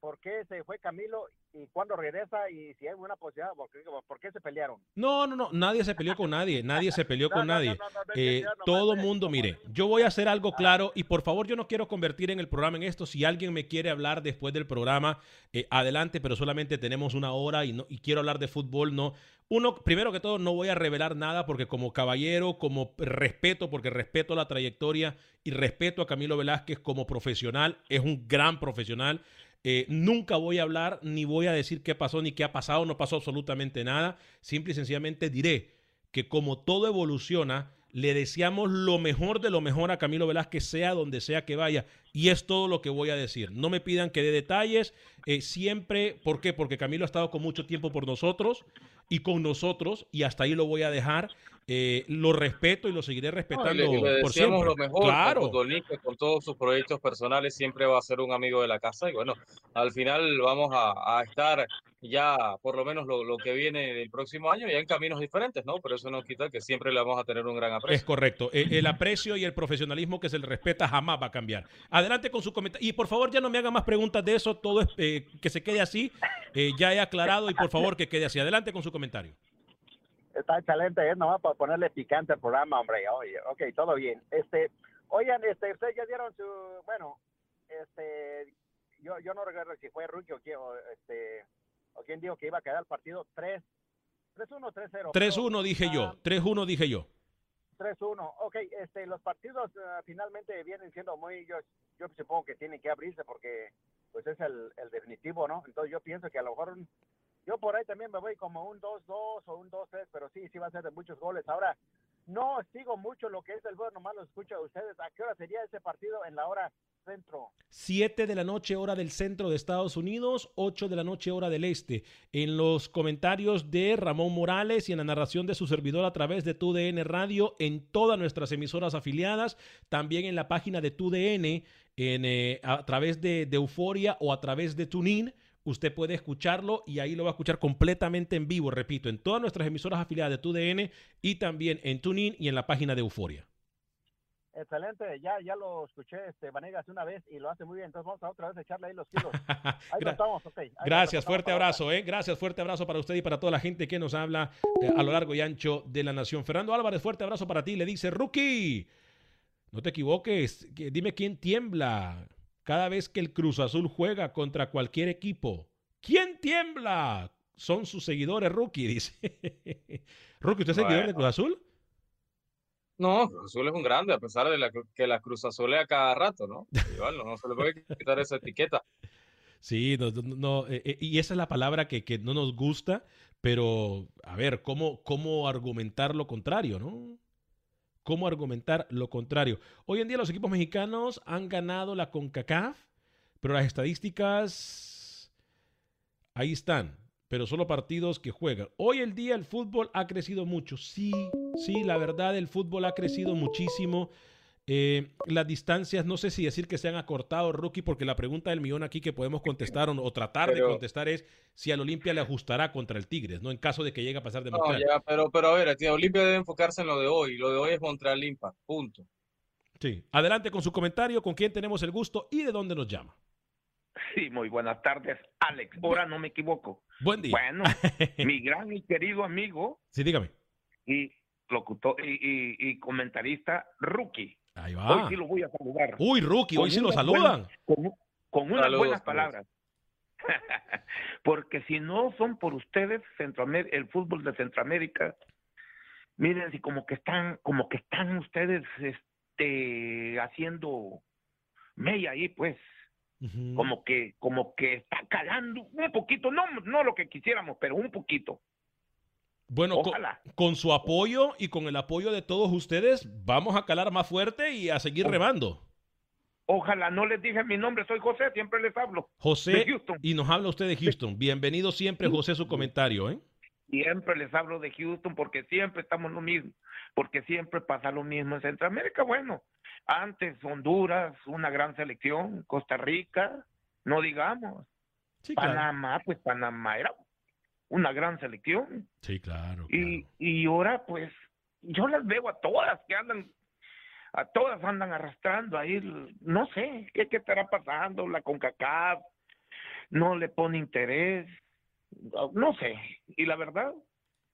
por qué se fue Camilo y cuándo regresa y si hay una posibilidad, por qué, por qué se pelearon. No, no, no, nadie se peleó con nadie, nadie se peleó con No, nadie. no, Eh, todo mundo, mire, yo voy a hacer algo claro y por favor yo no quiero convertir en el programa en esto. Si alguien me quiere hablar después del programa, eh, adelante, pero solamente tenemos una hora y, no, y quiero hablar de fútbol, no. Uno, primero que todo, no voy a revelar nada porque como caballero, como respeto, porque respeto la trayectoria y respeto a Camilo Velázquez como profesional, es un gran profesional. Eh, nunca voy a hablar ni voy a decir qué pasó ni qué ha pasado, no pasó absolutamente nada. Simple y sencillamente diré que como todo evoluciona, le deseamos lo mejor de lo mejor a Camilo Velázquez, sea donde sea que vaya. Y es todo lo que voy a decir. No me pidan que dé detalles. eh, siempre, ¿por qué? Porque Camilo ha estado con mucho tiempo por nosotros y con nosotros, y hasta ahí lo voy a dejar. Eh, lo respeto y lo seguiré No, respetando y le, le por siempre. lo mejor claro. con todos sus proyectos personales, siempre va a ser un amigo de la casa y bueno, al final vamos a, a estar ya por lo menos lo, lo que viene el próximo año ya en caminos diferentes, ¿no? Pero eso no quita que siempre le vamos a tener un gran Es aprecio. correcto. Eh, El aprecio y el profesionalismo que se le respeta jamás va a cambiar. Adelante con su comentario. Y por favor, ya no me hagan más preguntas de eso. Todo es eh, que se quede así. Eh, ya he aclarado y por favor que quede así. Adelante con su comentario. Está excelente, es nomás para ponerle picante al programa, hombre. Oye, ok, todo bien. Este, oigan, este, ustedes ya dieron su, bueno, este, yo, yo no recuerdo si fue Rookie o quién, o, este, o quién dijo que iba a quedar el partido 3, 3-1, 3-0. 3-1 dije yo. 3-1 dije yo. 3-1. Ok, este, los partidos uh, finalmente vienen siendo muy, yo, yo supongo que tienen que abrirse porque pues es el, el, definitivo, ¿no? Entonces yo pienso que a lo mejor, yo por ahí también me voy como un 2-2 o un 2-3, pero sí, sí va a ser de muchos goles. Ahora, no sigo mucho lo que es el juego, nomás lo escucho a ustedes. ¿A qué hora sería ese partido en la hora centro? 7 de la noche hora del centro de Estados Unidos, 8 de la noche hora del este. En los comentarios de Ramón Morales y en la narración de su servidor a través de TUDN Radio, en todas nuestras emisoras afiliadas, también en la página de TUDN, en, eh, a través de, de Euforia o a través de TuneIn usted puede escucharlo y ahí lo va a escuchar completamente en vivo, repito, en todas nuestras emisoras afiliadas de TUDN y también en TuneIn y en la página de Euforia. Excelente, ya, ya lo escuché este Vanegas una vez y lo hace muy bien, entonces vamos a otra vez a echarle ahí los kilos. Ahí Gra estamos, okay. ahí Gracias, fuerte abrazo, eh. Gracias, fuerte abrazo para usted y para toda la gente que nos habla eh, a lo largo y ancho de la nación. Fernando Álvarez, fuerte abrazo para ti, le dice, Rookie, no te equivoques, dime quién tiembla cada vez que el Cruz Azul juega contra cualquier equipo. ¿Quién tiembla? Son sus seguidores, Rookie, dice. Rookie, ¿usted es Bueno. seguidor de Cruz Azul? No, Cruz Azul es un grande, a pesar de la, que la Cruz Azul a cada rato, ¿no? Igual, no, no se le puede quitar esa etiqueta. Sí, no, no, no, eh, eh, y esa es la palabra que, que no nos gusta, pero a ver, ¿cómo, ¿cómo argumentar lo contrario, no? ¿Cómo argumentar lo contrario? Hoy en día los equipos mexicanos han ganado la CONCACAF, pero las estadísticas ahí están, pero solo partidos que juegan. Hoy el día el fútbol ha crecido mucho, sí, sí, la verdad el fútbol ha crecido muchísimo. Eh, las distancias, no sé si decir que se han acortado, Rookie, porque la pregunta del millón aquí que podemos contestar o, o tratar de Pero- contestar es si al Olimpia le ajustará contra el Tigres, ¿no? En caso de que llegue a pasar de No, ya, pero, pero a ver, tío, Olimpia debe enfocarse en lo de hoy. Lo de hoy es Montreal Impact, punto. Sí. Adelante con su comentario, con quién tenemos el gusto y de dónde nos llama. Sí, muy buenas tardes, Alex. Ahora no me equivoco. Buen día. Bueno, mi gran y querido amigo Sí, dígame. y locutor y, y- y comentarista Rookie. Ahí Hoy va. sí lo voy a saludar. Uy, Rookie, hoy sí lo saludan. con, con unas Saludos, buenas saludos. palabras. Porque si no son por ustedes, Centroamérica, el fútbol de Centroamérica, miren, si como que están, como que están ustedes este haciendo mella ahí, pues como que como que está calando un poquito no no lo que quisiéramos pero un poquito Bueno, con, su apoyo y con el apoyo de todos ustedes, vamos a calar más fuerte y a seguir remando. ojalá no les dije mi nombre soy José siempre les hablo José, de Houston y nos habla usted de Houston. Bienvenido siempre, José, su comentario, ¿eh? siempre les hablo de Houston porque siempre estamos lo mismo porque siempre pasa lo mismo en Centroamérica bueno antes Honduras una gran selección Costa Rica no digamos claro. Panamá pues Panamá era una gran selección Sí, claro. Y, y ahora, pues, yo las veo a todas que andan, a todas andan arrastrando ahí, no sé, ¿qué, qué estará pasando? La CONCACAF no le pone interés, no sé. Y la verdad,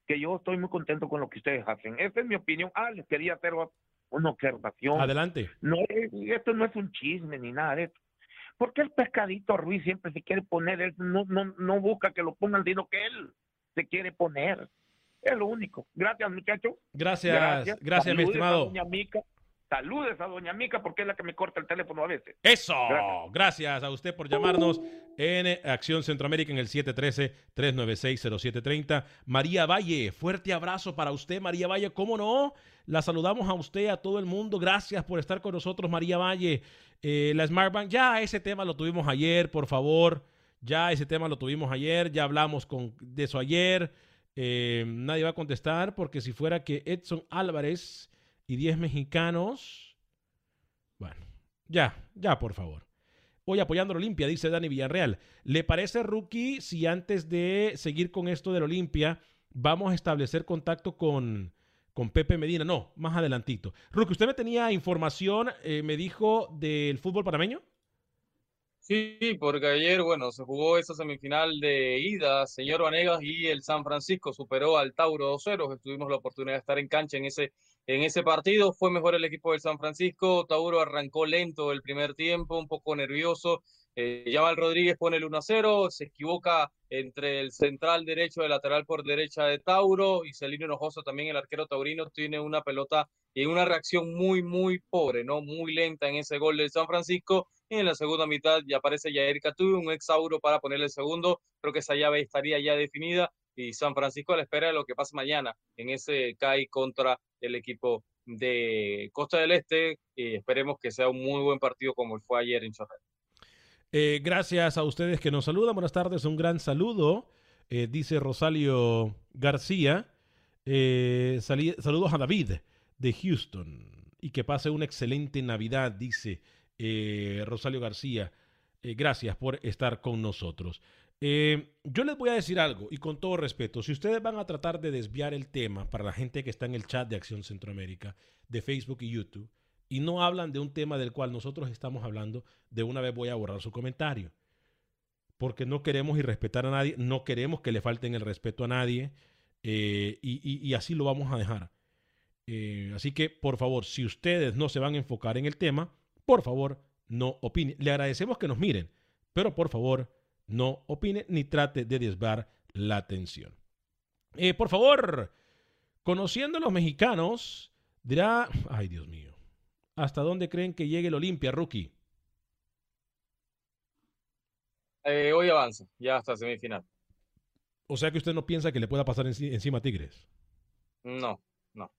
que yo estoy muy contento con lo que ustedes hacen. Esa es mi opinión. Ah, les quería hacer una observación. Adelante. No, es- esto no es un chisme ni nada de esto. ¿Por qué el pescadito Ruiz siempre se quiere poner? Él no, no, no busca que lo pongan, sino que él se quiere poner. Es lo único. Gracias, muchachos. Gracias, gracias, mi estimado. Doña Mica. Saludes a doña Mica porque es la que me corta el teléfono a veces. Eso. Gracias. Gracias a usted por llamarnos en Acción Centroamérica en el 713-396-0730. María Valle, fuerte abrazo para usted, María Valle. ¿Cómo no? La saludamos a usted, a todo el mundo. Gracias por estar con nosotros, María Valle. Eh, la Smart Bank, ya ese tema lo tuvimos ayer, por favor. Ya ese tema lo tuvimos ayer, ya hablamos con, de eso ayer. Eh, nadie va a contestar porque si fuera que Edson Álvarez y 10 mexicanos, bueno, ya, ya, por favor. Hoy apoyando a Olimpia, dice Dani Villarreal. ¿Le parece, Rookie, si antes de seguir con esto del Olimpia, vamos a establecer contacto con, con Pepe Medina? No, más adelantito. Rookie, ¿usted me tenía información, eh, me dijo, del fútbol panameño? Sí, porque ayer, bueno, se jugó esa semifinal de ida, señor Vanegas, y el San Francisco superó al Tauro 2-0. Tuvimos la oportunidad de estar en cancha en ese en ese partido. Fue mejor el equipo del San Francisco. Tauro arrancó lento el primer tiempo, un poco nervioso. Eh, Yamal Rodríguez pone el 1-0, se equivoca entre el central derecho y el lateral por derecha de Tauro y Celino Hinojoso también, el arquero taurino, tiene una pelota y una reacción muy, muy pobre, ¿no? Muy lenta en ese gol del San Francisco. Y en la segunda mitad ya aparece Jair Catuy, un exauro para ponerle el segundo. Creo que esa llave estaría ya definida y San Francisco a la espera de lo que pase mañana en ese CAI contra el equipo de Costa del Este esperemos que sea un muy buen partido como fue ayer en Chorrera. Eh, gracias a ustedes que nos saludan. Buenas tardes, un gran saludo. Eh, dice Rosalio García. Eh, saludos a David de Houston. Y que pase una excelente Navidad, dice Rosalio García. gracias por estar con nosotros. Eh, yo les voy a decir algo y con todo respeto, si ustedes van a tratar de desviar el tema para la gente que está en el chat de Acción Centroamérica, de Facebook y YouTube, y no hablan de un tema del cual nosotros estamos hablando, de una vez voy a borrar su comentario. Porque no queremos irrespetar a nadie, no queremos que le falten el respeto a nadie, eh, y, así lo vamos a dejar. Eh, así que, por favor, si ustedes no se van a enfocar en el tema, por favor, no opinen. Le agradecemos que nos miren, pero por favor, no opine ni trate de desviar la atención. Eh, por favor, conociendo a los mexicanos, dirá, ay Dios mío, ¿hasta dónde creen que llegue el Olimpia, rookie? Eh, hoy avanza, ya hasta semifinal. O sea que usted no piensa que le pueda pasar encima a Tigres. No, no.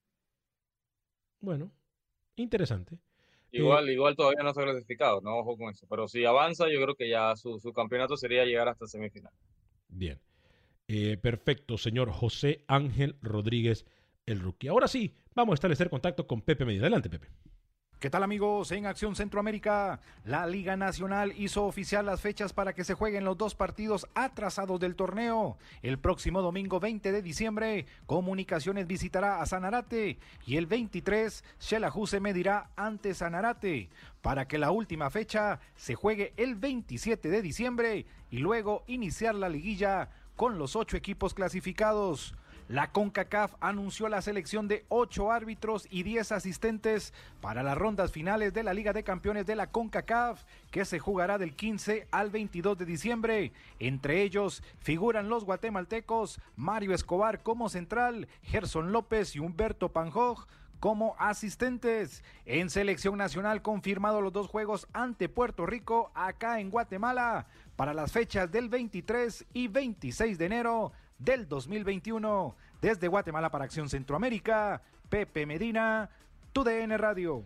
Bueno, interesante. Igual, igual todavía no está clasificado, no ojo con eso. Pero si avanza, yo creo que ya su, campeonato sería llegar hasta semifinal. Bien. Eh, perfecto, señor José Ángel Rodríguez, el rookie. Ahora sí, vamos a establecer contacto con Pepe Medina. Adelante, Pepe. ¿Qué tal amigos? En Acción Centroamérica, la Liga Nacional hizo oficial las fechas para que se jueguen los dos partidos atrasados del torneo. El próximo domingo 20 de diciembre, Comunicaciones visitará a Sanarate y el 23, Shelahu se medirá ante Sanarate para que la última fecha se juegue el 27 de diciembre y luego iniciar la liguilla con los ocho equipos clasificados. La CONCACAF anunció la selección de ocho árbitros y 10 asistentes para las rondas finales de la Liga de Campeones de la CONCACAF, que se jugará del 15 al 22 de diciembre. Entre ellos figuran los guatemaltecos Mario Escobar como central, Gerson López y Humberto Panjoj como asistentes. En selección nacional confirmado los dos juegos ante Puerto Rico acá en Guatemala para las fechas del 23 y 26 de enero del 2021. Desde Guatemala para Acción Centroamérica, Pepe Medina, TUDN Radio.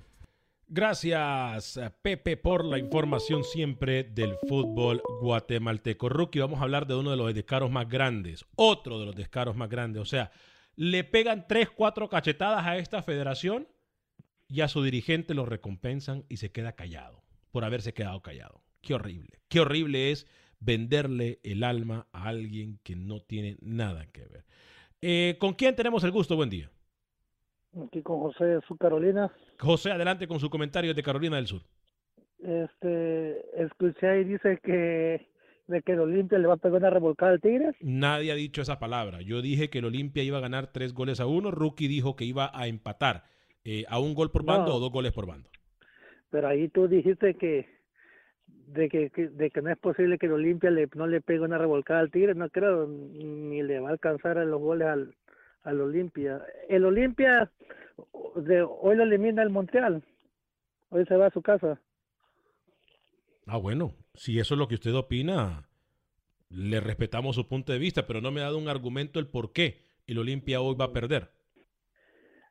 Gracias, Pepe, por la información siempre del fútbol guatemalteco. Rookie, vamos a hablar de uno de los descaros más grandes, otro de los descaros más grandes. O sea, le pegan tres, cuatro cachetadas a esta federación y a su dirigente lo recompensan y se queda callado por haberse quedado callado. Qué horrible, qué horrible es venderle el alma a alguien que no tiene nada que ver. Eh, ¿Con quién tenemos el gusto? Buen día. Aquí con José de Sur Carolina. José, adelante con su comentario de Carolina del Sur. Este, escuché ahí dice que de que el Olimpia le va a pegar una revolcada al Tigres. Nadie ha dicho esa palabra. Yo dije que el Olimpia iba a ganar tres goles a uno. Rookie dijo que iba a empatar eh, a un gol por bando o dos goles por bando. Pero ahí tú dijiste que de que, de que no es posible que el Olimpia le, no le pegue una revolcada al Tigre, no creo, ni le va a alcanzar a los goles al, al Olimpia. El Olimpia de hoy lo elimina el Montreal, hoy se va a su casa. Ah, bueno, si eso es lo que usted opina, le respetamos su punto de vista, pero no me ha dado un argumento el por qué el Olimpia hoy va a perder.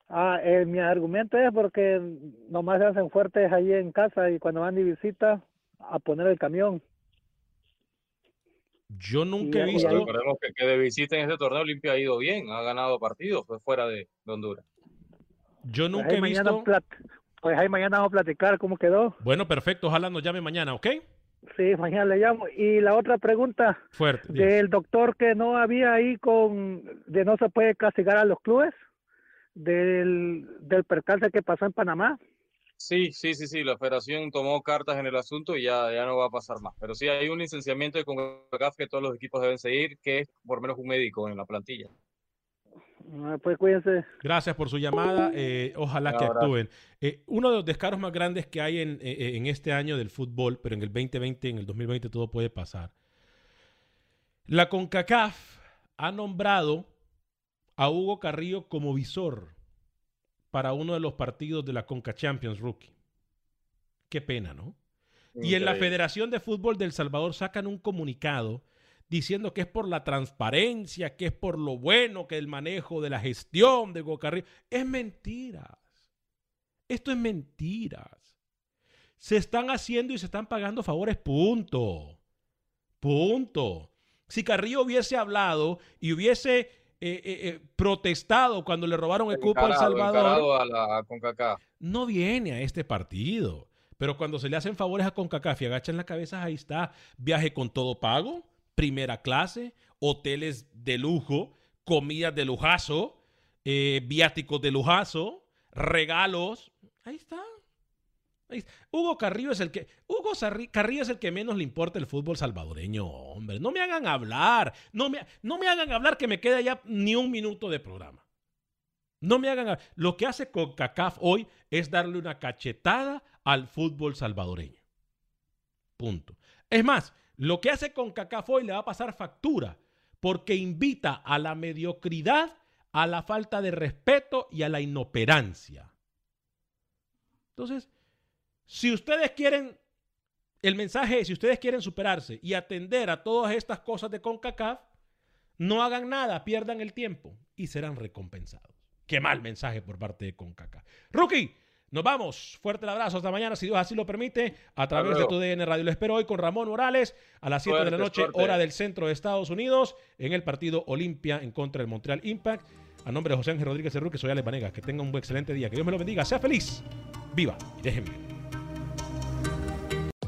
Ah, eh, mi argumento es porque nomás se hacen fuertes ahí en casa y cuando van de visita a poner el camión. Yo nunca he visto. Recordemos que, que, de visita en este torneo Olimpia ha ido bien, ha ganado partidos, fue fuera de, Honduras. Yo pues nunca he visto. Pues ahí mañana vamos a platicar cómo quedó. Bueno, perfecto. Ojalá nos llame mañana, ¿ok? Sí, mañana le llamo. Y la otra pregunta. Fuerte. Del doctor que no había ahí con. de no se puede castigar a los clubes. Del, del percance que pasó en Panamá. Sí, sí, sí, sí, la federación tomó cartas en el asunto y ya, ya no va a pasar más. Pero sí hay un licenciamiento de CONCACAF que todos los equipos deben seguir, que es por menos un médico en la plantilla. Ah, Pues cuídense. Gracias por su llamada. eh, ojalá que actúen. Eh, uno de los descaros más grandes que hay en, eh, en este año del fútbol, pero en el 2020, en el 2020 todo puede pasar. La CONCACAF ha nombrado a Hugo Carrillo como visor para uno de los partidos de la CONCA Champions Rookie. Qué pena, ¿no? Y en la. Federación de Fútbol del Salvador sacan un comunicado diciendo que es por la transparencia, que es por lo bueno que el manejo de la gestión de Hugo Carrillo. Es mentiras. Esto es mentiras. Se están haciendo y se están pagando favores, punto. Punto. Si Carrillo hubiese hablado y hubiese eh, eh, eh, protestado cuando le robaron el cupo Salvador, a la CONCACAF. no viene a este partido. Pero cuando se le hacen favores a CONCACAF y agachan la cabeza, ahí está. Viaje con todo pago, primera clase, hoteles de lujo, comidas de lujazo, eh, viáticos de lujazo, regalos. Ahí está. Hugo Carrillo es el que Hugo Carrillo es el que menos le importa el fútbol salvadoreño, hombre. No me hagan hablar, no me, no me hagan hablar que me queda ya ni un minuto de programa. No me hagan. hab- Lo que hace CONCACAF hoy es darle una cachetada al fútbol salvadoreño. Punto. Es más, lo que hace CONCACAF hoy le va a pasar factura porque invita a la mediocridad, a la falta de respeto y a la inoperancia. Entonces, si ustedes quieren, el mensaje es, si ustedes quieren superarse y atender a todas estas cosas de CONCACAF, no hagan nada, pierdan el tiempo y serán recompensados. Qué mal mensaje por parte de CONCACAF. Rookie, nos vamos. Fuerte el abrazo. Hasta mañana, si Dios así lo permite, a través de tu DN Radio. Lo espero hoy con Ramón Morales a las 7 de la noche, hora del centro de Estados Unidos, en el partido Olimpia en contra del Montreal Impact. A nombre de José Ángel Rodríguez Rookie, soy Ale Panega. Que tenga un buen excelente día. Que Dios me lo bendiga. Sea feliz. Viva y déjenme.